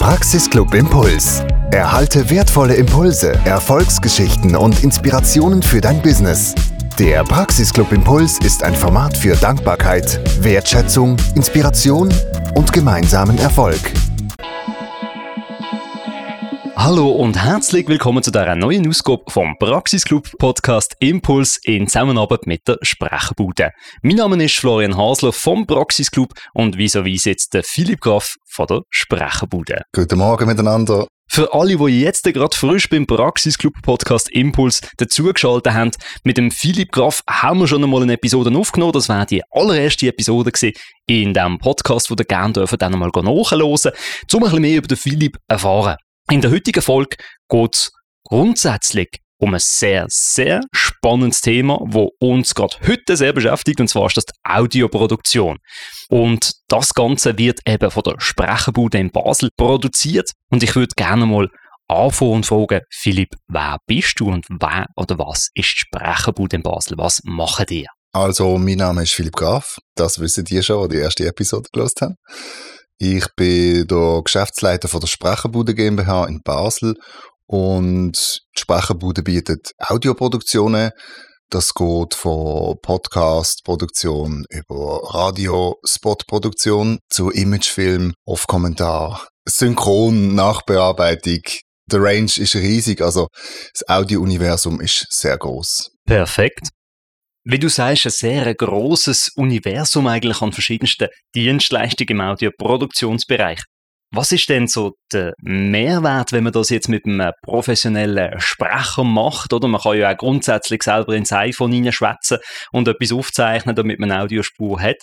Praxisclub Impuls. Erhalte wertvolle Impulse, Erfolgsgeschichten und Inspirationen für dein Business. Der Praxisclub Impuls ist ein Format für Dankbarkeit, Wertschätzung, Inspiration und gemeinsamen Erfolg. Hallo und herzlich willkommen zu dieser neuen Ausgabe vom Praxisclub Podcast Impuls in Zusammenarbeit mit der Sprechbude. Mein Name ist Florian Hasler vom Praxisclub und vis-à-vis sitzt der Philipp Graf von der Sprechbude. Guten Morgen miteinander. Für alle, die jetzt gerade frisch beim Praxisclub Podcast Impuls dazugeschaltet haben, mit dem Philipp Graf haben wir schon einmal eine Episode aufgenommen. Das war die allererste Episode gewesen in diesem Podcast, wo ihr gerne dürfen dann einmal nachhören, um ein bisschen mehr über den Philipp erfahren. In der heutigen Folge geht es grundsätzlich um ein sehr, sehr spannendes Thema, wo uns gerade heute sehr beschäftigt, und zwar ist das die Audioproduktion. Und das Ganze wird eben von der Sprecherbude in Basel produziert. Und ich würde gerne mal anfangen und fragen, Philipp, wer bist du und wer oder was ist die Sprecherbude in Basel? Was machen die? Also, mein Name ist Philipp Graf. Das wissen die schon, die die erste Episode gelesen haben. Ich bin der Geschäftsleiter von der Sprecherbude GmbH in Basel und die Sprecherbude bietet Audioproduktionen. Das geht von Podcast-Produktion über Radio-Spot-Produktion zu Imagefilm, Off-Kommentar, Synchron, Nachbearbeitung. Der Range ist riesig, also das Audio-Universum ist sehr groß. Perfekt. Wie du sagst, ein sehr großes Universum eigentlich an verschiedensten Dienstleistungen im Audioproduktionsbereich. Was ist denn so der Mehrwert, wenn man das jetzt mit einem professionellen Sprecher macht? Oder man kann ja auch grundsätzlich selber ins iPhone hineinschwätzen und etwas aufzeichnen, damit man eine Audiospur hat.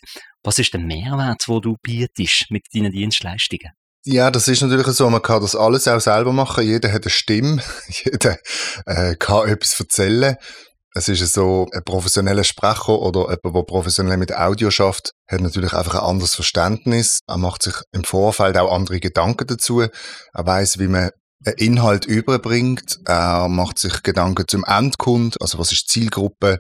Was ist der Mehrwert, den du bietest mit deinen Dienstleistungen? Ja, das ist natürlich so, man kann das alles auch selber machen. Jeder hat eine Stimme, jeder äh, kann etwas erzählen. Es ist so, ein professioneller Sprecher oder jemand, der professionell mit Audio schafft, hat natürlich einfach ein anderes Verständnis. Er macht sich im Vorfeld auch andere Gedanken dazu. Er weiß, wie man einen Inhalt überbringt. Er macht sich Gedanken zum Endkund, also was ist die Zielgruppe.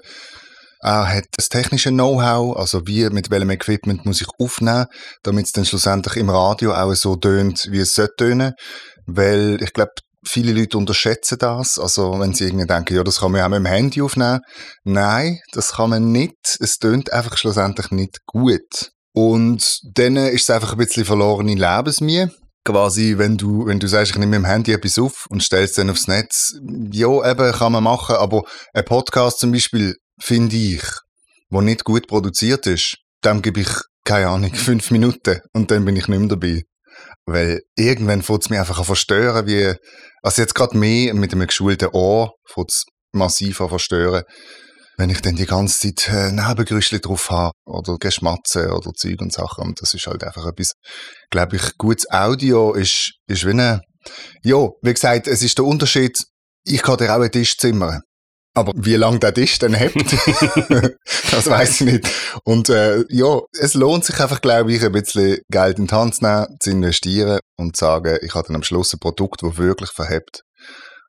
Er hat das technische Know-how, also wie, mit welchem Equipment muss ich aufnehmen, damit es dann schlussendlich im Radio auch so tönt, wie es sollte tönen. Weil ich glaube, Viele Leute unterschätzen das. Also, wenn sie irgendwie denken, ja, das kann man auch mit dem Handy aufnehmen. Nein, das kann man nicht. Es tönt einfach schlussendlich nicht gut. Und dann ist es einfach ein bisschen verlorene Lebensmühe. Quasi, wenn du, wenn du sagst, ich nehme mit dem Handy etwas auf und stellst es dann aufs Netz. Ja, eben, kann man machen. Aber ein Podcast zum Beispiel, finde ich, der nicht gut produziert ist, dem gebe ich, keine Ahnung, fünf Minuten und dann bin ich nicht mehr dabei. Weil irgendwann fängt es mich einfach an verstören, wie, also jetzt gerade mehr mit einem geschulten Ohr fängt es massiv an verstören, wenn ich dann die ganze Zeit äh, Nebengerüchte drauf habe oder Geschmatze oder Zeug und Sachen. Und das ist halt einfach etwas, glaube ich, gutes Audio ist, ist wie eine, ja, wie gesagt, es ist der Unterschied, ich kann dir auch ein Tisch zimmern. Aber wie lange der Tisch dann hebt, das weiß ich nicht. Und äh, ja, es lohnt sich einfach, glaube ich, ein bisschen Geld in die Hand zu nehmen, zu investieren und zu sagen, ich habe dann am Schluss ein Produkt, das wirklich verhebt.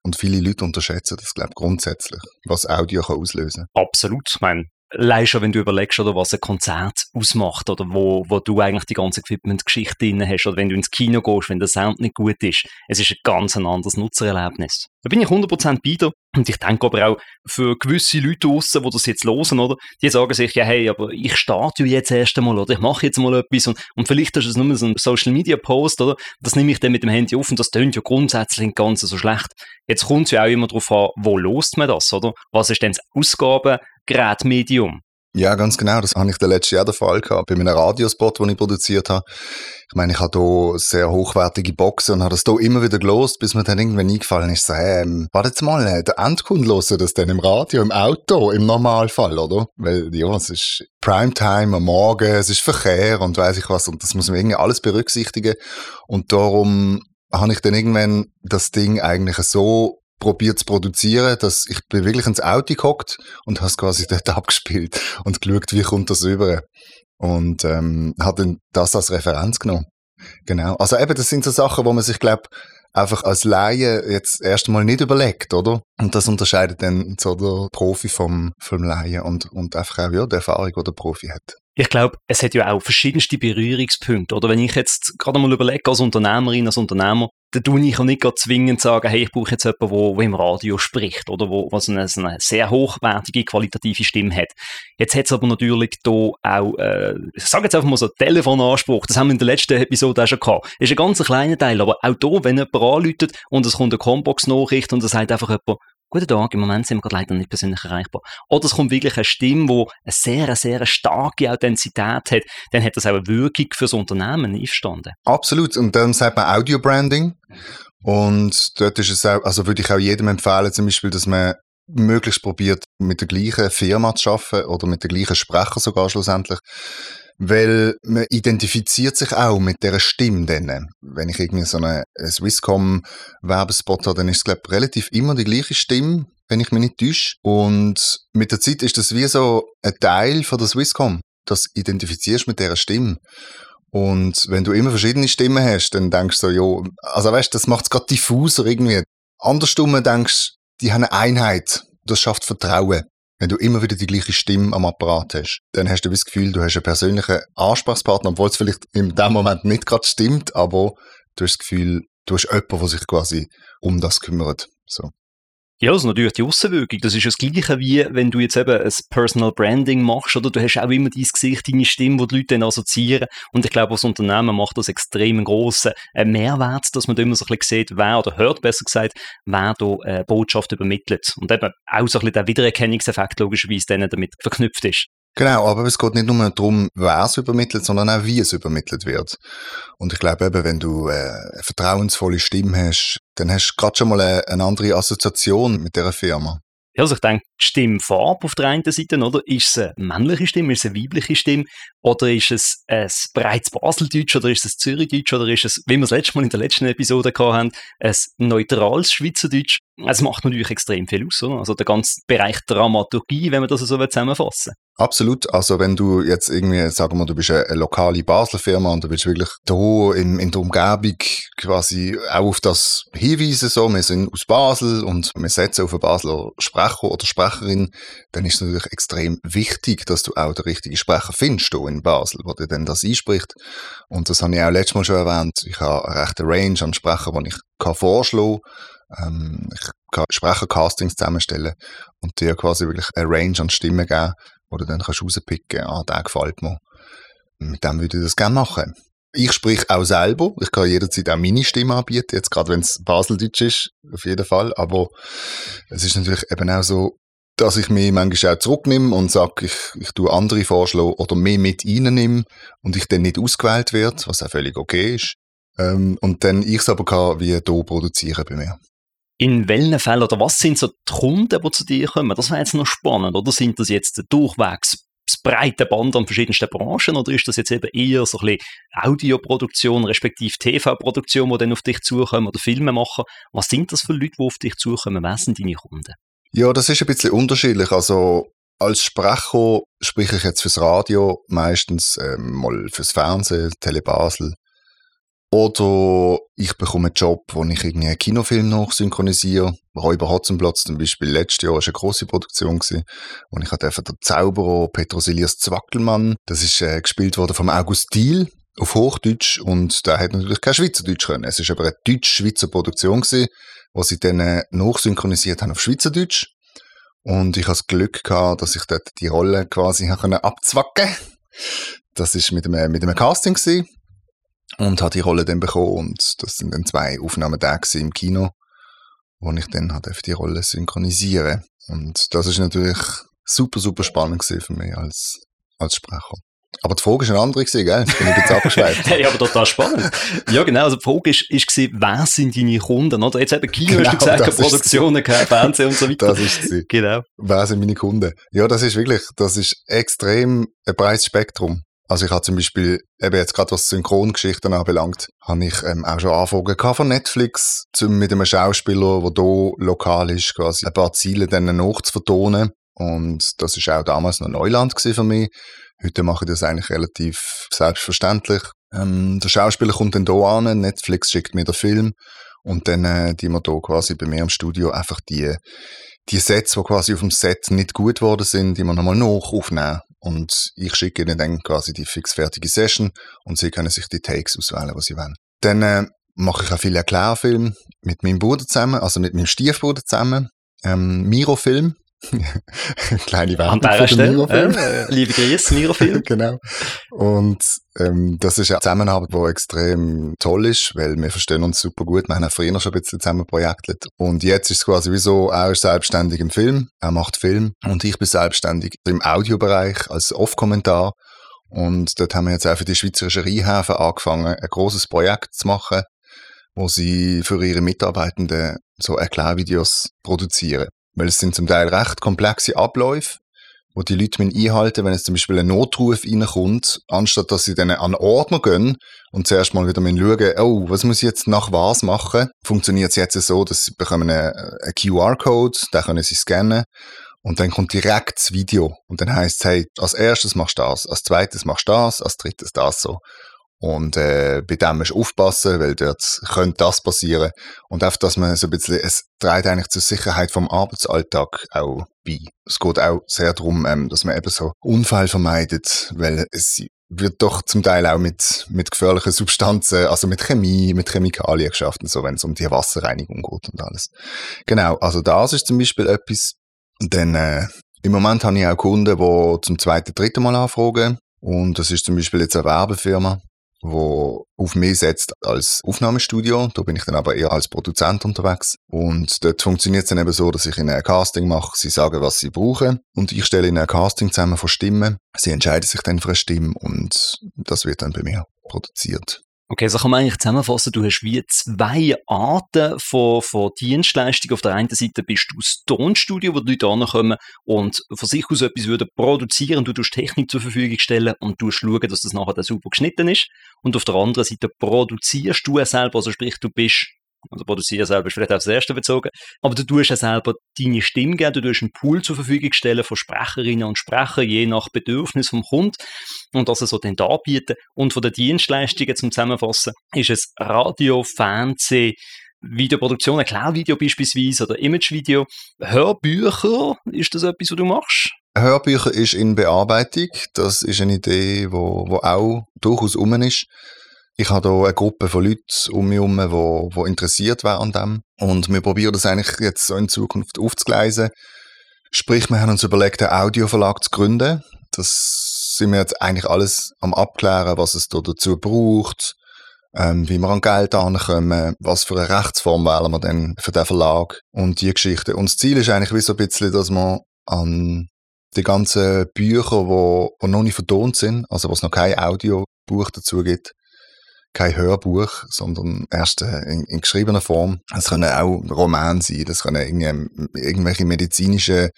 Und viele Leute unterschätzen das, glaube ich, grundsätzlich, was Audio kann auslösen kann. Absolut. Ich meine, Leider schon, wenn du überlegst, oder was ein Konzert ausmacht, oder wo, wo du eigentlich die ganze Equipment-Geschichte drin hast, oder wenn du ins Kino gehst, wenn der Sound nicht gut ist. Es ist ein ganz anderes Nutzererlebnis. Da bin ich 100% bei dir. Und ich denke aber auch für gewisse Leute draussen, die das jetzt hören, oder? Die sagen sich, ja, hey, aber ich starte jetzt erst einmal, oder? Ich mache jetzt mal etwas und, und vielleicht ist es nur so ein Social Media Post, oder? Das nehme ich dann mit dem Handy auf und das tönt ja grundsätzlich nicht ganz so schlecht. Jetzt kommt es ja auch immer darauf an, wo lost man das, oder? Was ist denn das Ausgabengerätmedium? Ja, ganz genau. Das habe ich der letzte Jahr der Fall gehabt. Bei meinem Radiospot, den ich produziert habe. Ich meine, ich habe hier sehr hochwertige Boxen und habe das hier immer wieder gelost, bis mir dann irgendwann eingefallen ist, so, ähm, warte jetzt mal, äh, der Endkunde hört das dann im Radio, im Auto, im Normalfall, oder? Weil, ja, es ist Primetime am Morgen, es ist Verkehr und weiß ich was und das muss man irgendwie alles berücksichtigen. Und darum habe ich dann irgendwann das Ding eigentlich so probiert zu produzieren, dass ich bin wirklich ins Auto gehockt und habe es quasi dort abgespielt und geschaut, wie kommt das rüber. Und ähm, habe dann das als Referenz genommen. Genau. Also eben, das sind so Sachen, wo man sich, glaube einfach als Laie jetzt erstmal nicht überlegt, oder? Und das unterscheidet dann so der Profi vom, vom Laien und, und einfach auch ja, die Erfahrung, die der Profi hat. Ich glaube, es hat ja auch verschiedenste Berührungspunkte. Oder wenn ich jetzt gerade mal überlege, als Unternehmerin, als Unternehmer, tue ich auch nicht zwingend sagen, hey, ich brauche jetzt jemanden, der, der im Radio spricht oder wo, was eine, eine, sehr hochwertige, qualitative Stimme hat. Jetzt hat es aber natürlich da auch, äh, ich sage jetzt einfach mal so, Telefonanspruch, das haben wir in der letzten Episode auch schon gehabt. Ist ein ganz kleiner Teil, aber auch da, wenn jemand anruft und es kommt eine Combox-Nachricht und es sagt einfach jemand, Guten Tag, im Moment sind wir gerade leider nicht persönlich erreichbar. Oder es kommt wirklich eine Stimme, die eine sehr, sehr starke Authentizität hat, dann hat das auch eine Wirkung für das Unternehmen einverstanden. Absolut. Und dann sagt man Audio Branding. Und dort ist es auch, also würde ich auch jedem empfehlen, zum Beispiel, dass man möglichst probiert, mit der gleichen Firma zu arbeiten oder mit der gleichen Sprecher sogar schlussendlich. Weil man identifiziert sich auch mit dieser Stimme dann. Wenn ich irgendwie so einen Swisscom-Werbespot habe, dann ist es, glaube ich, relativ immer die gleiche Stimme, wenn ich mich nicht täusche. Und mit der Zeit ist das wie so ein Teil von der Swisscom. Das identifizierst mit dieser Stimme. Und wenn du immer verschiedene Stimmen hast, dann denkst du so, ja, also weißt, das macht es gerade diffuser irgendwie. Andersrum denkst, die haben eine Einheit. Das schafft Vertrauen. Wenn du immer wieder die gleiche Stimme am Apparat hast, dann hast du das Gefühl, du hast einen persönlichen Ansprechpartner, obwohl es vielleicht in dem Moment nicht gerade stimmt, aber du hast das Gefühl, du hast jemanden, der sich quasi um das kümmert. So. Ja, also natürlich die Außenwirkung. Das ist das Gleiche wie, wenn du jetzt eben ein Personal Branding machst, oder du hast auch immer dein Gesicht, deine Stimme, die die Leute dann assoziieren. Und ich glaube, als Unternehmen macht das extrem grossen äh, Mehrwert, dass man da immer so ein bisschen sieht, wer, oder hört besser gesagt, wer da äh, Botschaft übermittelt. Und eben auch so ein bisschen der Wiedererkennungseffekt logischerweise dann damit verknüpft ist. Genau, aber es geht nicht nur darum, wer es übermittelt, sondern auch, wie es übermittelt wird. Und ich glaube eben, wenn du äh, eine vertrauensvolle Stimme hast, dann hast du gerade schon mal eine, eine andere Assoziation mit dieser Firma. Also ich denke, die Stimmfarbe auf der einen Seite, oder? Ist es eine männliche Stimme, ist es eine weibliche Stimme? Oder ist es ein bereits Baseldeutsch oder ist es Zürichdeutsch oder ist es, wie wir es letztes Mal in der letzten Episode hatten, ein neutrales Schweizerdeutsch? Es macht natürlich extrem viel aus, oder? Also der ganze Bereich Dramaturgie, wenn man das so zusammenfassen Absolut. Also wenn du jetzt irgendwie, sagen wir, du bist eine, lokale Basler Firma und du willst wirklich hier in, in der Umgebung quasi auch auf das hinweisen, so, wir sind aus Basel und wir setzen auf einen Basler Sprecher oder Sprecherin, dann ist es natürlich extrem wichtig, dass du auch den richtigen Sprecher findest hier in Basel, der dir dann das einspricht. Und das habe ich auch letztes Mal schon erwähnt. Ich habe eine rechte Range an Sprechern, die ich vorschlagen kann. Ähm, ich kann Sprechercastings zusammenstellen und dir quasi wirklich eine Range an Stimmen geben, wo du dann kannst rauspicken kannst, ah, der gefällt mir. Mit dem würde ich das gerne machen. Ich sprich auch selber. Ich kann jederzeit auch meine Stimme anbieten, jetzt gerade wenn es Baseldeutsch ist, auf jeden Fall. Aber es ist natürlich eben auch so, dass ich mich manchmal auch zurücknehme und sage, ich, ich tue andere vorschlagen oder mehr mit reinnehme und ich dann nicht ausgewählt werde, was auch völlig okay ist. Ähm, und dann ich es aber kann wie hier produzieren bei mir. In welchen Fällen oder was sind so die Kunden, die zu dir kommen? Das wäre jetzt noch spannend. Oder sind das jetzt durchwegs das breite Band an verschiedensten Branchen oder ist das jetzt eben eher so ein bisschen Audioproduktion respektive TV-Produktion, die dann auf dich zukommen oder Filme machen? Was sind das für Leute, die auf dich zukommen? Wer sind deine Kunden? Ja, das ist ein bisschen unterschiedlich. Also als Sprecher spreche ich jetzt fürs Radio, meistens ähm, mal fürs Fernsehen, Telebasel. Oder ich bekomme einen Job, wo ich irgendwie einen Kinofilm nachsynchronisiere. Räuber Hotzenplatz zum Beispiel letztes Jahr war eine grosse Produktion, gewesen, wo ich hatte der Zauberer Petrosilius Zwackelmann, das ist äh, gespielt worden vom August Diel auf Hochdeutsch und der hat natürlich kein Schweizerdeutsch können. Es ist aber eine deutsch-schweizer Produktion gewesen, wo sie dann äh, nachsynchronisiert haben auf Schweizerdeutsch. Und ich hatte das Glück gehabt, dass ich dort die Rolle quasi abzwacken Das ist mit einem, mit einem Casting gewesen und habe die Rolle dann bekommen und das sind dann zwei Aufnahmen da im Kino, wo ich dann die Rolle synchronisieren und das ist natürlich super, super spannend für mich als, als Sprecher. Aber die Frage ist eine andere gewesen, gell? Jetzt bin ich jetzt abgeschweift. hey, aber total spannend. Ja, genau. Also die Frage ist, ist gewesen, wer sind deine Kunden? Oder jetzt eben Kino, genau, hast du gesagt, Produktionen, kein Fernsehen und so weiter. Das ist sie. Genau. Wer sind meine Kunden? Ja, das ist wirklich, das ist extrem ein breites Spektrum. Also ich habe zum Beispiel, eben jetzt gerade was Synchrongeschichten anbelangt, habe ich ähm, auch schon Anfragen von Netflix zum, mit einem Schauspieler, der hier lokal ist, quasi ein paar Ziele dann nachzuvertonen. Und das ist auch damals noch Neuland für mich. Heute mache ich das eigentlich relativ selbstverständlich. Ähm, der Schauspieler kommt dann hier an, Netflix schickt mir den Film und dann äh, die wir hier quasi bei mir im Studio einfach die, die Sets, die quasi auf dem Set nicht gut geworden sind, die wir nochmal nach aufnehmen und ich schicke ihnen dann quasi die fixfertige Session und sie können sich die Takes auswählen, was sie wollen. Dann äh, mache ich auch viele Erklärfilme mit meinem Bruder zusammen, also mit meinem Stiefbruder zusammen. Ähm, Miro-Film, Kleine Werbung An dieser Stelle, äh, liebe Grüße, Mirofilm. genau. Und ähm, das ist eine Zusammenarbeit, die extrem toll ist, weil wir verstehen uns super gut. Wir haben auch früher schon ein bisschen zusammen projektet. Und jetzt ist es quasi wie so, er ist selbstständig im Film, er macht Film und ich bin selbstständig im Audiobereich als Off-Kommentar. Und dort haben wir jetzt auch für die Schweizerische Rheinhäfen angefangen, ein großes Projekt zu machen, wo sie für ihre Mitarbeitenden so Erklärvideos produzieren. Weil es sind zum Teil recht komplexe Abläufe, wo die Leute einhalten wenn es zum Beispiel ein Notruf reinkommt, anstatt dass sie dann an Ordner gehen und zuerst mal wieder schauen, oh, was muss ich jetzt nach was machen, funktioniert es jetzt so, dass sie bekommen einen, einen QR-Code, den können sie scannen und dann kommt direkt das Video und dann heißt es, hey, als erstes machst du das, als zweites machst du das, als drittes das so. Und äh, bei dem musst du aufpassen, weil dort könnte das passieren. Und einfach, dass man so ein bisschen, es trägt eigentlich zur Sicherheit vom Arbeitsalltag auch bei. Es geht auch sehr darum, ähm, dass man eben so Unfall vermeidet, weil es wird doch zum Teil auch mit, mit gefährlichen Substanzen, also mit Chemie, mit Chemikalien geschafft so, wenn es um die Wasserreinigung geht und alles. Genau, also das ist zum Beispiel etwas. Denn äh, im Moment habe ich auch Kunden, die zum zweiten, dritten Mal anfragen. Und das ist zum Beispiel jetzt eine Werbefirma, wo auf mich setzt als Aufnahmestudio. Da bin ich dann aber eher als Produzent unterwegs. Und dort funktioniert es dann eben so, dass ich ihnen ein Casting mache, sie sagen, was sie brauchen und ich stelle ihnen ein Casting zusammen von Stimmen. Sie entscheiden sich dann für eine Stimme und das wird dann bei mir produziert. Okay, so kann man eigentlich zusammenfassen, du hast wie zwei Arten von, von Dienstleistungen. Auf der einen Seite bist du das Tonstudio, wo die Leute ankommen und von sich aus etwas würden produzieren, du tust Technik zur Verfügung stellen und du schauen, dass das nachher super geschnitten ist. Und auf der anderen Seite produzierst du es selber, also sprich, du bist also produzieren selber ist vielleicht das erste bezogen. Aber du tust ja selber deine Stimme geben, du tust einen Pool zur Verfügung stellen von Sprecherinnen und Sprechern, je nach Bedürfnis vom Kunden. Und das so dann anbieten. Und von den Dienstleistungen zum Zusammenfassen ist es Radio, Fernsehen, Videoproduktion, ein Cloud-Video beispielsweise oder Image-Video. Hörbücher, ist das etwas, was du machst? Hörbücher ist in Bearbeitung. Das ist eine Idee, wo auch durchaus um ist. Ich habe hier eine Gruppe von Leuten um mich herum, die, die interessiert wären an dem. Und wir probieren das eigentlich jetzt so in Zukunft aufzugleisen. Sprich, wir haben uns überlegt, einen Audioverlag zu gründen. Das sind wir jetzt eigentlich alles am Abklären, was es da dazu braucht, ähm, wie wir an Geld ankommen, was für eine Rechtsform wählen wir denn für den Verlag und die Geschichte. Und das Ziel ist eigentlich wie so ein bisschen, dass man an die ganzen Bücher, die, die noch nicht vertont sind, also was noch kein Audiobuch dazu gibt, kein Hörbuch, sondern erst äh, in, in geschriebener Form. Es können auch Romane sein, das können irgendwelche medizinische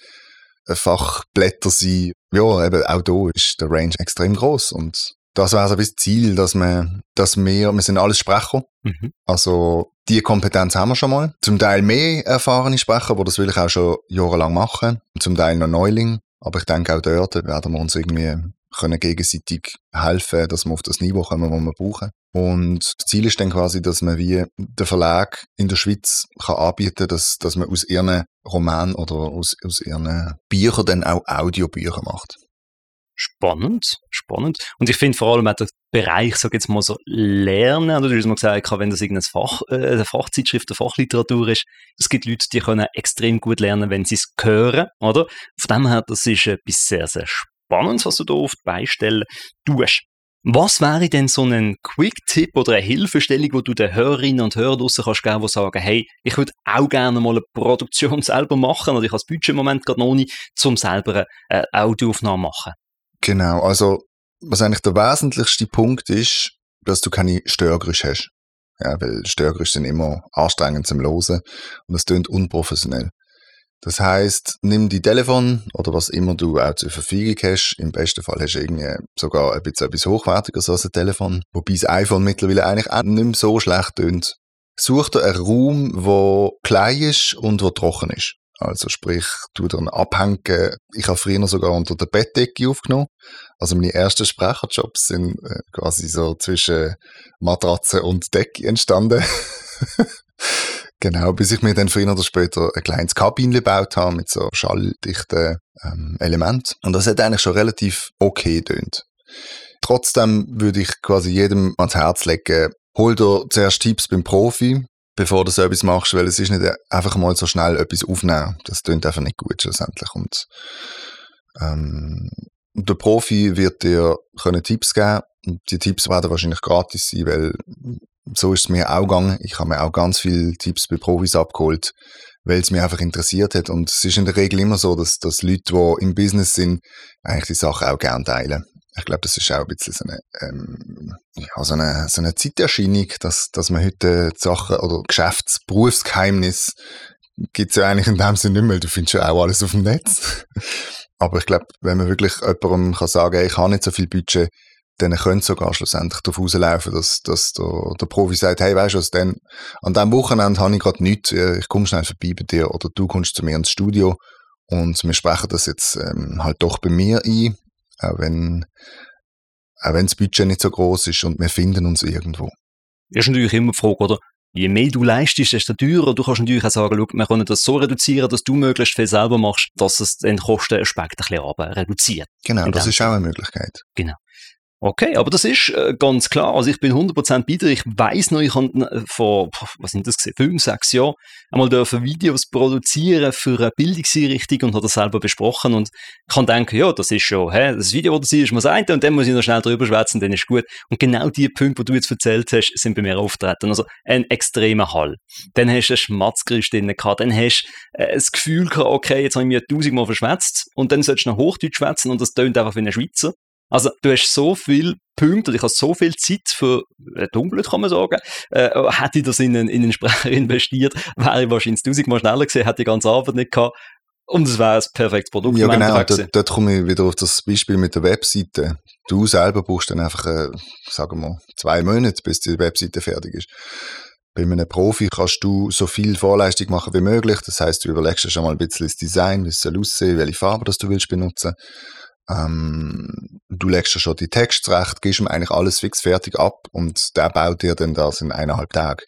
äh, Fachblätter sein. Ja, eben auch da ist der Range extrem groß und das wäre so das Ziel, dass wir, dass wir, wir sind alles Sprecher, mhm. also die Kompetenz haben wir schon mal. Zum Teil mehr erfahrene Sprecher, die das will ich auch schon jahrelang machen, zum Teil noch Neuling, aber ich denke auch dort werden wir uns irgendwie können gegenseitig helfen, dass wir auf das Niveau kommen, das wir brauchen. Und das Ziel ist dann quasi, dass man wie der Verlag in der Schweiz kann anbieten, dass, dass man aus ihren Romanen oder aus, aus ihren Büchern dann auch Audiobücher macht. Spannend, spannend. Und ich finde vor allem auch der Bereich, sag jetzt mal so, Lernen, oder du hast mal gesagt, wenn das irgendeine Fach, äh, eine Fachzeitschrift, eine Fachliteratur ist, es gibt Leute, die können extrem gut lernen, wenn sie es hören, oder? Von dem her, das ist etwas sehr, sehr Spannendes, was du da oft beistellen tust. Was wäre denn so ein Quick-Tipp oder eine Hilfestellung, wo du den Hörerinnen und Hörern draussen kannst geben, die sagen, hey, ich würde auch gerne mal eine Produktion selber machen oder ich habe das Budget im Moment gerade noch nicht, um selber eine Audioaufnahme machen? Genau, also was eigentlich der wesentlichste Punkt ist, dass du keine Störgeräusche hast. Ja, weil Störgeräusche sind immer anstrengend zum Losen und das klingt unprofessionell. Das heißt, nimm die Telefon oder was immer du auch zur Verfügung hast. Im besten Fall hast du irgendwie sogar ein bisschen etwas hochwertigeres als ein Telefon. Wobei das iPhone mittlerweile eigentlich auch nicht mehr so schlecht tönt. Such dir einen Raum, der klein ist und der trocken ist. Also sprich, tu dann abhängen. Ich habe früher sogar unter der Bettdecke aufgenommen. Also meine ersten Sprecherjobs sind äh, quasi so zwischen Matratze und Decke entstanden. Genau, bis ich mir dann früher oder später ein kleines Kabinchen gebaut habe mit so schalldichten ähm, Elementen. Und das hat eigentlich schon relativ okay tönt. Trotzdem würde ich quasi jedem ans Herz legen, hol dir zuerst Tipps beim Profi, bevor du so etwas machst, weil es ist nicht einfach mal so schnell etwas aufnehmen. Das tönt einfach nicht gut schlussendlich. Und ähm, der Profi wird dir können Tipps geben und die Tipps werden wahrscheinlich gratis sein, weil so ist es mir auch gegangen. Ich habe mir auch ganz viele Tipps bei Profis abgeholt, weil es mich einfach interessiert hat. Und es ist in der Regel immer so, dass, dass Leute, die im Business sind, eigentlich die Sachen auch gerne teilen. Ich glaube, das ist auch ein bisschen so eine, ähm, so eine, so eine Zeiterscheinung, dass, dass man heute Sachen oder Geschäfts-, gibt es ja eigentlich in dem Sinne nicht mehr. Du findest ja auch alles auf dem Netz. Aber ich glaube, wenn man wirklich jemandem kann sagen kann, ich habe nicht so viel Budget, dann könnte sogar schlussendlich darauf rauslaufen, dass, dass der, der Profi sagt, hey, weißt du was, denn an diesem Wochenende habe ich gerade nichts, äh, ich komme schnell vorbei bei dir oder du kommst zu mir ins Studio und wir sprechen das jetzt ähm, halt doch bei mir ein, auch wenn, auch wenn das Budget nicht so groß ist und wir finden uns irgendwo. Das ist natürlich immer die Frage, oder? Je mehr du leistest, desto teurer. Du kannst natürlich auch sagen, schau, wir können das so reduzieren, dass du möglichst viel selber machst, dass es den Kostenaspekt ein bisschen reduziert. Genau, das ist auch eine Möglichkeit. Genau. Okay, aber das ist äh, ganz klar. Also ich bin 100% bei dir. Ich weiß noch, ich habe äh, vor, was sind das gesehen, fünf, sechs Jahren einmal dürfen Videos produzieren für eine Bildungseinrichtung und habe das selber besprochen und ich kann denken, ja, das ist schon, hä, das Video, das ist mal das eine und dann muss ich noch schnell drüber schwätzen, dann ist gut. Und genau die Punkte, die du jetzt erzählt hast, sind bei mir auftreten. Also ein extremer Hall. Dann hast du einen Schmatzgerüst drin gehabt, dann hast du äh, das Gefühl gehabt, okay, jetzt habe ich mir tausendmal verschwätzt und dann sollst du noch Hochdeutsch schwätzen und das tönt einfach wie ein Schweizer. Also du hast so viel Punkte, ich habe so viel Zeit für äh, Dunkelheit, kann man sagen. Äh, hätte ich das in einen, in einen Sprecher investiert, wäre ich wahrscheinlich tausendmal schneller gewesen, hätte die ganze Arbeit nicht gehabt. Und es wäre ein perfektes Produkt. Ja, genau. Dort, dort komme ich wieder auf das Beispiel mit der Webseite. Du selber brauchst dann einfach, äh, sagen wir, zwei Monate, bis die Webseite fertig ist. Bei einem Profi kannst du so viel Vorleistung machen wie möglich. Das heißt, du überlegst dir schon mal ein bisschen das Design, wie es soll aussehen, welche Farbe das du willst benutzen. Ähm, du legst dir schon die Texte zurecht, gibst ihm eigentlich alles fix fertig ab und der baut dir dann das in eineinhalb Tagen.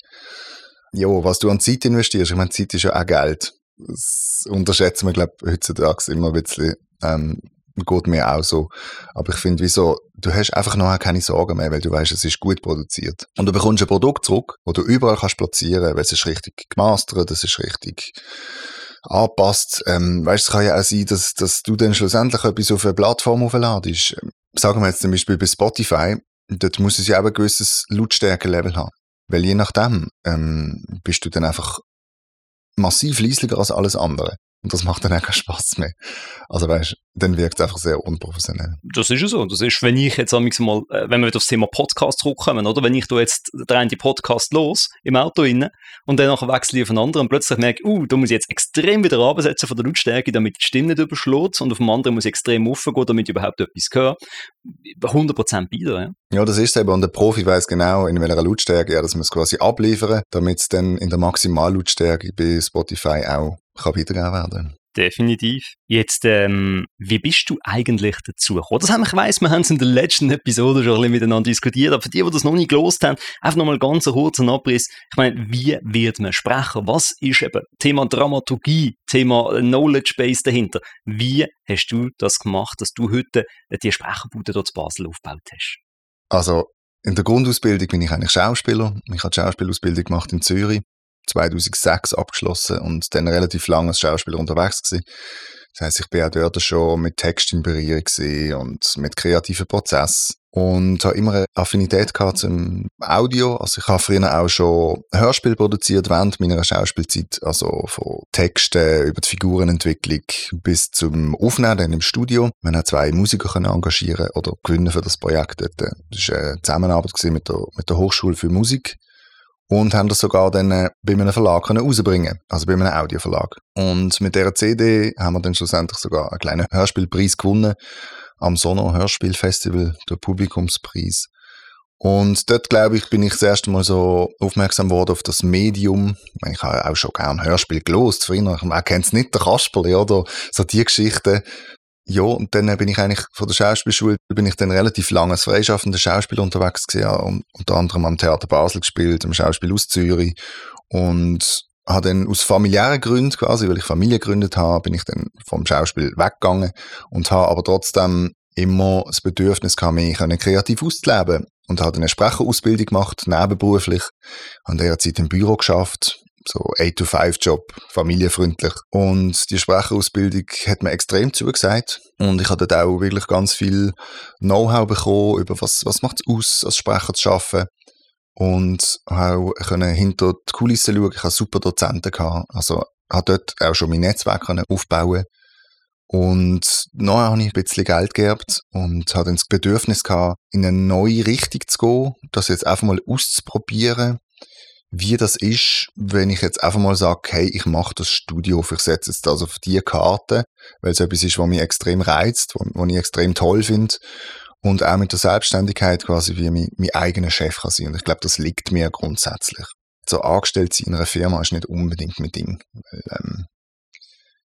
Jo, was du an Zeit investierst, ich meine, Zeit ist ja auch Geld. Das unterschätzen wir, glaube ich, heutzutage immer ein bisschen. Ähm, geht mir auch so. Aber ich finde, wieso, du hast einfach noch keine Sorgen mehr, weil du weißt, es ist gut produziert. Und du bekommst ein Produkt zurück, das du überall kannst platzieren, weil es ist richtig gemastert, es ist richtig anpasst. Ähm, weißt, es kann ja auch sein, dass, dass du dann schlussendlich etwas auf eine Plattform aufladest. Ähm, sagen wir jetzt zum Beispiel bei Spotify, dort muss es ja auch ein gewisses Lautstärke-Level haben. Weil je nachdem ähm, bist du dann einfach massiv leislicher als alles andere. Und das macht dann auch keinen Spaß mehr. Also weißt, dann wirkt es einfach sehr unprofessionell. Das ist ja so. Das ist, wenn ich jetzt mal, äh, wenn wir wieder aufs Thema Podcast zurückkommen, oder? Wenn ich da jetzt drehe die Podcast los im Auto rein und dann nachher wechsle ich auf einen anderen und plötzlich merke, uh, da muss ich jetzt extrem wieder runtersetzen von der Lautstärke, damit die Stimme nicht überschlägt und auf dem anderen muss ich extrem aufgehen, damit ich überhaupt etwas höre. 100% wieder, ja. Ja, das ist eben. Und der Profi weiß genau, in welcher Lautstärke er das muss quasi abliefern, damit es dann in der Maximallautstärke bei Spotify auch kann weitergegeben werden. Definitiv. Jetzt, ähm, wie bist du eigentlich dazu gekommen? Das haben wir, ich weiss, wir haben es in der letzten Episode schon ein bisschen miteinander diskutiert, aber für die, die das noch nicht gelost haben, einfach nochmal ganz kurzen Abriss. Ich meine, wie wird man sprechen? Was ist eben Thema Dramaturgie, Thema Knowledge Base dahinter? Wie hast du das gemacht, dass du heute die Sprecherbude dort zu Basel aufgebaut hast? Also, in der Grundausbildung bin ich eigentlich Schauspieler. Ich habe Schauspielausbildung gemacht in Zürich 2006 abgeschlossen und dann relativ lange als Schauspieler unterwegs gewesen. Das heisst, ich bin auch dort schon mit Text in Berührung und mit kreativen Prozessen und habe immer eine Affinität gehabt zum Audio. Also ich habe früher auch schon Hörspiel produziert während meiner Schauspielzeit, also von Texten über die Figurenentwicklung bis zum Aufnehmen im Studio. Wir haben zwei Musiker können engagieren oder gewinnen für das Projekt. Das war eine Zusammenarbeit mit der, mit der Hochschule für Musik und haben das sogar dann äh, bei einem Verlag können rausbringen, also bei einem Audioverlag. Und mit dieser CD haben wir dann schlussendlich sogar einen kleinen Hörspielpreis gewonnen am Sono Hörspielfestival, der Publikumspreis. Und dort, glaube ich, bin ich das erste Mal so aufmerksam worden auf das Medium. Ich, ich habe auch schon gerne Hörspiel gelost früher. Man kennt es nicht, der Kasperli, oder? So die Geschichten. Ja, und dann bin ich eigentlich von der Schauspielschule bin ich dann relativ lange als freischaffender Schauspieler unterwegs gewesen, und unter anderem am Theater Basel gespielt, am Schauspiel aus Zürich und habe dann aus familiären Gründen quasi, weil ich Familie gegründet habe, bin ich dann vom Schauspiel weggegangen und habe aber trotzdem immer das Bedürfnis gehabt, mich kreativ auszuleben und habe eine Sprecherausbildung gemacht, nebenberuflich, habe in der Zeit im Büro geschafft, so 8-to-5-Job, familienfreundlich. Und die Sprecherausbildung hat mir extrem zugesagt. Und ich habe dort auch wirklich ganz viel Know-how bekommen, über was, was macht es aus, als Sprecher zu arbeiten. Und auch können hinter die Kulissen schauen. Ich hatte super Dozenten. Gehabt. Also habe dort auch schon mein Netzwerk aufbauen und nachher habe ich ein bisschen Geld geerbt und hatte das Bedürfnis gehabt, in eine neue Richtung zu gehen, das jetzt einfach mal auszuprobieren, wie das ist, wenn ich jetzt einfach mal sage, hey, ich mache das Studio ich setze jetzt das auf die Karte, weil es etwas ist, was mich extrem reizt, was ich extrem toll finde und auch mit der Selbstständigkeit quasi wie mein, mein eigener Chef kann sein. Und ich glaube, das liegt mir grundsätzlich. So angestellt sein in einer Firma ist nicht unbedingt mein Ding. Weil, ähm,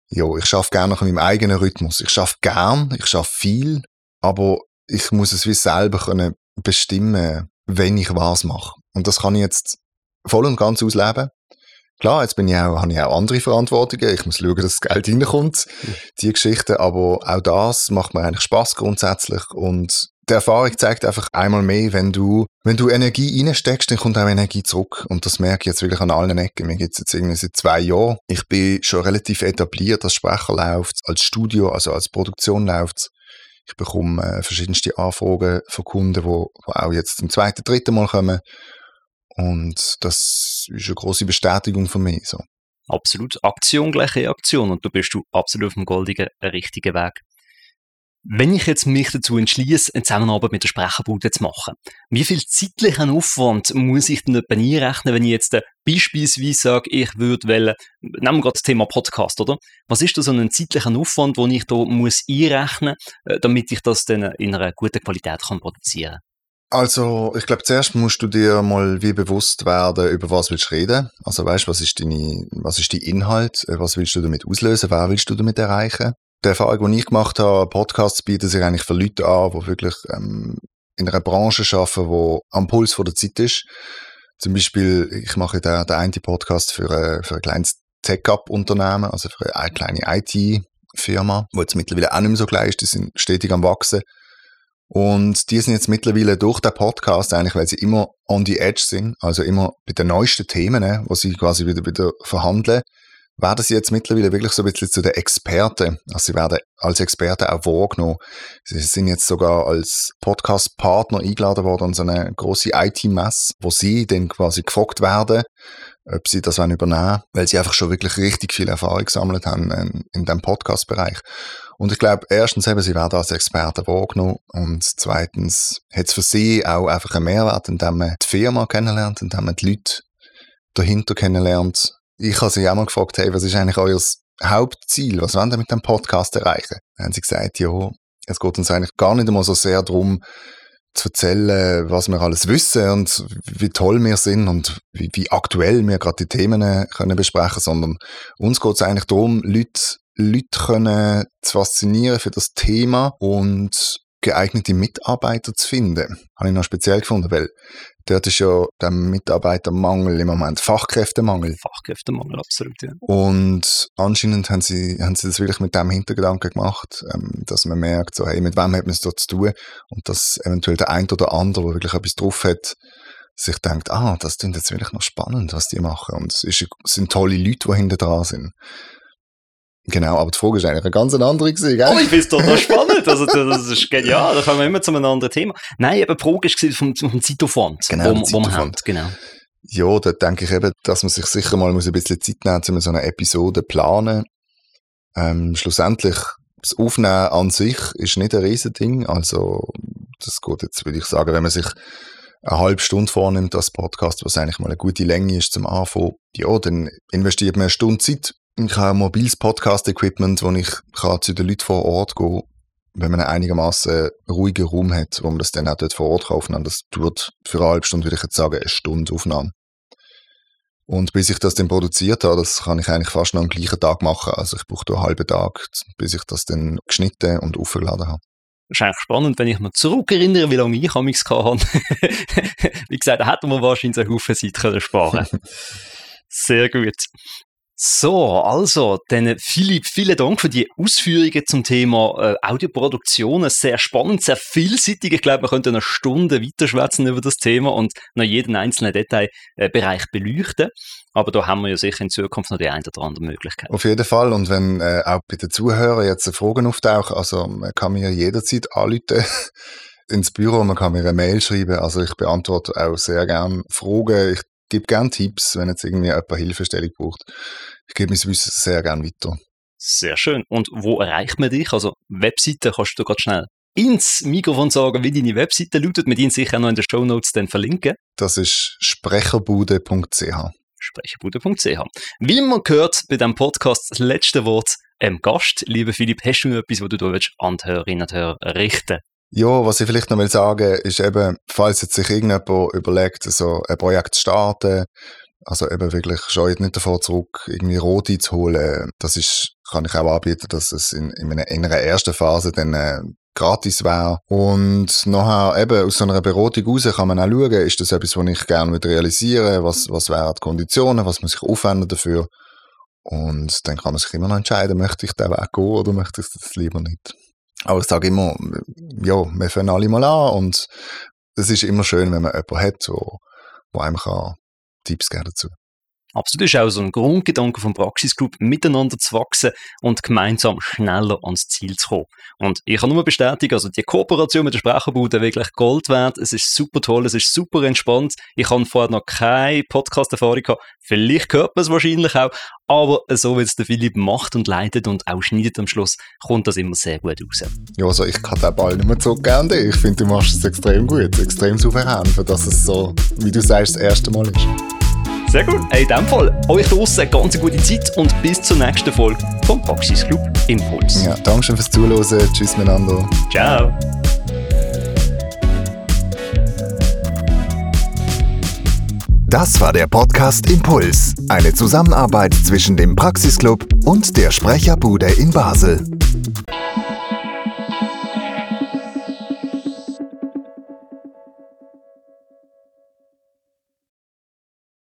ja, ich schaffe gerne nach meinem eigenen Rhythmus. Ich schaffe gern, ich schaffe viel, aber ich muss es wie selber können bestimmen, wenn ich was mache. Und das kann ich jetzt voll und ganz ausleben. Klar, jetzt bin ich auch, habe ich auch andere Verantwortungen. Ich muss schauen, dass das Geld reinkommt, mhm. die Geschichten. Aber auch das macht mir eigentlich Spaß grundsätzlich. Und die Erfahrung zeigt einfach einmal mehr, wenn du, wenn du Energie reinsteckst, dann kommt auch Energie zurück. Und das merke ich jetzt wirklich an allen Ecken. Mir gibt es jetzt irgendwie seit zwei Jahren. Ich bin schon relativ etabliert als Sprecher läuft, als Studio, also als Produktion läuft. Ich bekomme äh, verschiedenste Anfragen von Kunden, die auch jetzt zum zweiten, dritten Mal kommen. Und das ist eine große Bestätigung von mir. So. Absolut. Aktion gleich Reaktion. Und du bist du absolut auf dem goldigen, richtigen Weg. Wenn ich jetzt mich dazu entschließe, eine Zusammenarbeit mit der Sprecherbude zu machen, wie viel zeitlichen Aufwand muss ich denn etwa einrechnen, wenn ich jetzt beispielsweise sage, ich würde wählen, nehmen wir gerade das Thema Podcast, oder? Was ist da so ein zeitlicher Aufwand, den ich da muss einrechnen, äh, damit ich das dann in einer guten Qualität kann produzieren? Also, ich glaube, zuerst musst du dir mal wie bewusst werden, über was willst du reden. Also, weißt, was ist deine, was ist dein Inhalt? Äh, was willst du damit auslösen? Wer willst du damit erreichen? die Erfahrung, die ich gemacht habe, Podcasts bieten sich eigentlich für Leute an, die wirklich ähm, in einer Branche arbeiten, die am Puls von der Zeit ist. Zum Beispiel, ich mache den, den einen Podcast für, ein, für ein kleines Tech-Up-Unternehmen, also für eine kleine IT-Firma, die jetzt mittlerweile auch nicht mehr so klein ist, die sind stetig am Wachsen. Und die sind jetzt mittlerweile durch den Podcast eigentlich, weil sie immer on the edge sind, also immer bei den neuesten Themen, wo sie quasi wieder, wieder verhandeln, werden sie jetzt mittlerweile wirklich so ein bisschen zu den Experten. Also sie werden als Experten auch wahrgenommen. Sie sind jetzt sogar als Podcast-Partner eingeladen worden an so eine große IT-Messe, wo sie dann quasi gefragt werden, ob sie das übernehmen wollen, weil sie einfach schon wirklich richtig viel Erfahrung gesammelt haben in, in dem Podcast-Bereich. Und ich glaube, erstens eben, sie werden als Experten wahrgenommen und zweitens hat es für sie auch einfach einen Mehrwert, indem man die Firma kennenlernt, indem man die Leute dahinter kennenlernt, ich habe sie auch mal gefragt, hey, was ist eigentlich euer Hauptziel? Was wollt ihr mit dem Podcast erreichen? Dann haben sie gesagt, ja, es geht uns eigentlich gar nicht einmal so sehr darum, zu erzählen, was wir alles wissen und wie toll wir sind und wie, wie aktuell wir gerade die Themen können besprechen, sondern uns geht es eigentlich darum, Leute, Leute können zu faszinieren für das Thema und geeignete Mitarbeiter zu finden. Habe ich noch speziell gefunden, weil dort ist ja der Mitarbeitermangel im Moment Fachkräftemangel. Fachkräftemangel, absolut, ja. Und anscheinend haben sie, haben sie das wirklich mit dem Hintergedanken gemacht, ähm, dass man merkt, so, hey, mit wem hat man es dort zu tun? Und dass eventuell der ein oder andere, der wirklich etwas drauf hat, sich denkt, ah, das klingt jetzt wirklich noch spannend, was die machen. Und es sind tolle Leute, die hinter dran sind. Genau, aber die Frage ist eigentlich eine ganz andere gewesen, gell? Oh, ich finde es total spannend. Also, das ist genial. Da kommen wir immer zu einem anderen Thema. Nein, aber die Frage ist vom, vom Zeitaufwand, genau, wo, wo man hat. Genau. Ja, da denke ich eben, dass man sich sicher mal muss ein bisschen Zeit nehmen muss, um so eine Episode zu planen. Ähm, schlussendlich, das Aufnehmen an sich ist nicht ein Riesending. Also, das geht jetzt, würde ich sagen, wenn man sich eine halbe Stunde vornimmt als Podcast, was eigentlich mal eine gute Länge ist zum Anfang, ja, dann investiert man eine Stunde Zeit ich habe ein mobiles Podcast-Equipment, wo ich kann zu den Leuten vor Ort gehen kann, wenn man einen einigermaßen ruhigen Raum hat, wo man das dann auch dort vor Ort kaufen kann. Das dauert für eine halbe Stunde, würde ich jetzt sagen, eine Stunde Aufnahme. Und bis ich das dann produziert habe, das kann ich eigentlich fast noch am gleichen Tag machen. Also ich brauche einen halben Tag, bis ich das dann geschnitten und aufgeladen habe. Das ist eigentlich spannend, wenn ich mich zurückerinnere, wie lange ich Amix hatte. wie gesagt, da hätten wir wahrscheinlich einen Haufen Zeit können sparen Sehr gut. So, also, dann Philipp, vielen Dank für die Ausführungen zum Thema äh, Audioproduktion. Sehr spannend, sehr vielseitig. Ich glaube, wir könnten eine Stunde weiterschwätzen über das Thema und noch jeden einzelnen Detailbereich beleuchten. Aber da haben wir ja sicher in Zukunft noch die eine oder andere Möglichkeit. Auf jeden Fall. Und wenn äh, auch bei den Zuhörern jetzt Fragen auftauchen, also man kann mir jederzeit anrufen ins Büro, man kann mir eine Mail schreiben. Also ich beantworte auch sehr gerne Fragen. Ich gebe gerne Tipps, wenn jetzt irgendwie jemand Hilfestellung braucht. Ich gebe mein Wissen sehr gerne weiter. Sehr schön. Und wo erreicht man dich? Also Webseite kannst du gerade schnell ins Mikrofon sagen, wie deine Webseite lautet. Wir die sicher noch in den Show Notes dann verlinken. Das ist sprecherbude.ch sprecherbude.ch. Wie man gehört bei diesem Podcast, das letzte Wort ähm, Gast. Lieber Philipp, hast du noch etwas, was du da an die Hörerinnen und Hörer richten ja, was ich vielleicht noch will sagen, ist eben, falls jetzt sich irgendjemand überlegt, so ein Projekt zu starten, also eben wirklich scheut nicht davor zurück, irgendwie Roti zu holen. Das ist, kann ich auch anbieten, dass es in, in, einer, in ersten Phase dann äh, gratis wäre. Und nachher eben aus so einer Beratung raus kann man auch schauen, ist das etwas, was ich gerne realisieren was, was wären die Konditionen, was muss ich aufwenden dafür. Und dann kann man sich immer noch entscheiden, möchte ich den Weg gehen oder möchte ich das lieber nicht. Aber ich sage immer, ja, wir fangen alle mal an und es ist immer schön, wenn man jemanden hat, wo, wo einem kann Tipps geben dazu. Absolut, ist auch so ein Grundgedanke vom Praxisclub, miteinander zu wachsen und gemeinsam schneller ans Ziel zu kommen. Und ich kann nur bestätigen, also die Kooperation mit der Sprecherbude wirklich Gold wert. Es ist super toll, es ist super entspannt. Ich habe vorher noch keine Podcast-Erfahrung gehabt. Vielleicht hört man es wahrscheinlich auch, aber so wie es der Philipp macht und leitet und auch schneidet am Schluss, kommt das immer sehr gut raus. Ja, also ich kann den Ball nicht mehr zurückgeben. Ich finde, du machst es extrem gut, extrem souverän, für dass es so, wie du sagst, das erste Mal ist. Sehr gut. In dem Fall euch draussen eine ganz gute Zeit und bis zur nächsten Folge vom Praxisclub Impuls. Ja, danke schön fürs Zuhören. Tschüss miteinander. Ciao. Das war der Podcast Impuls, eine Zusammenarbeit zwischen dem Praxisclub und der Sprecherbude in Basel.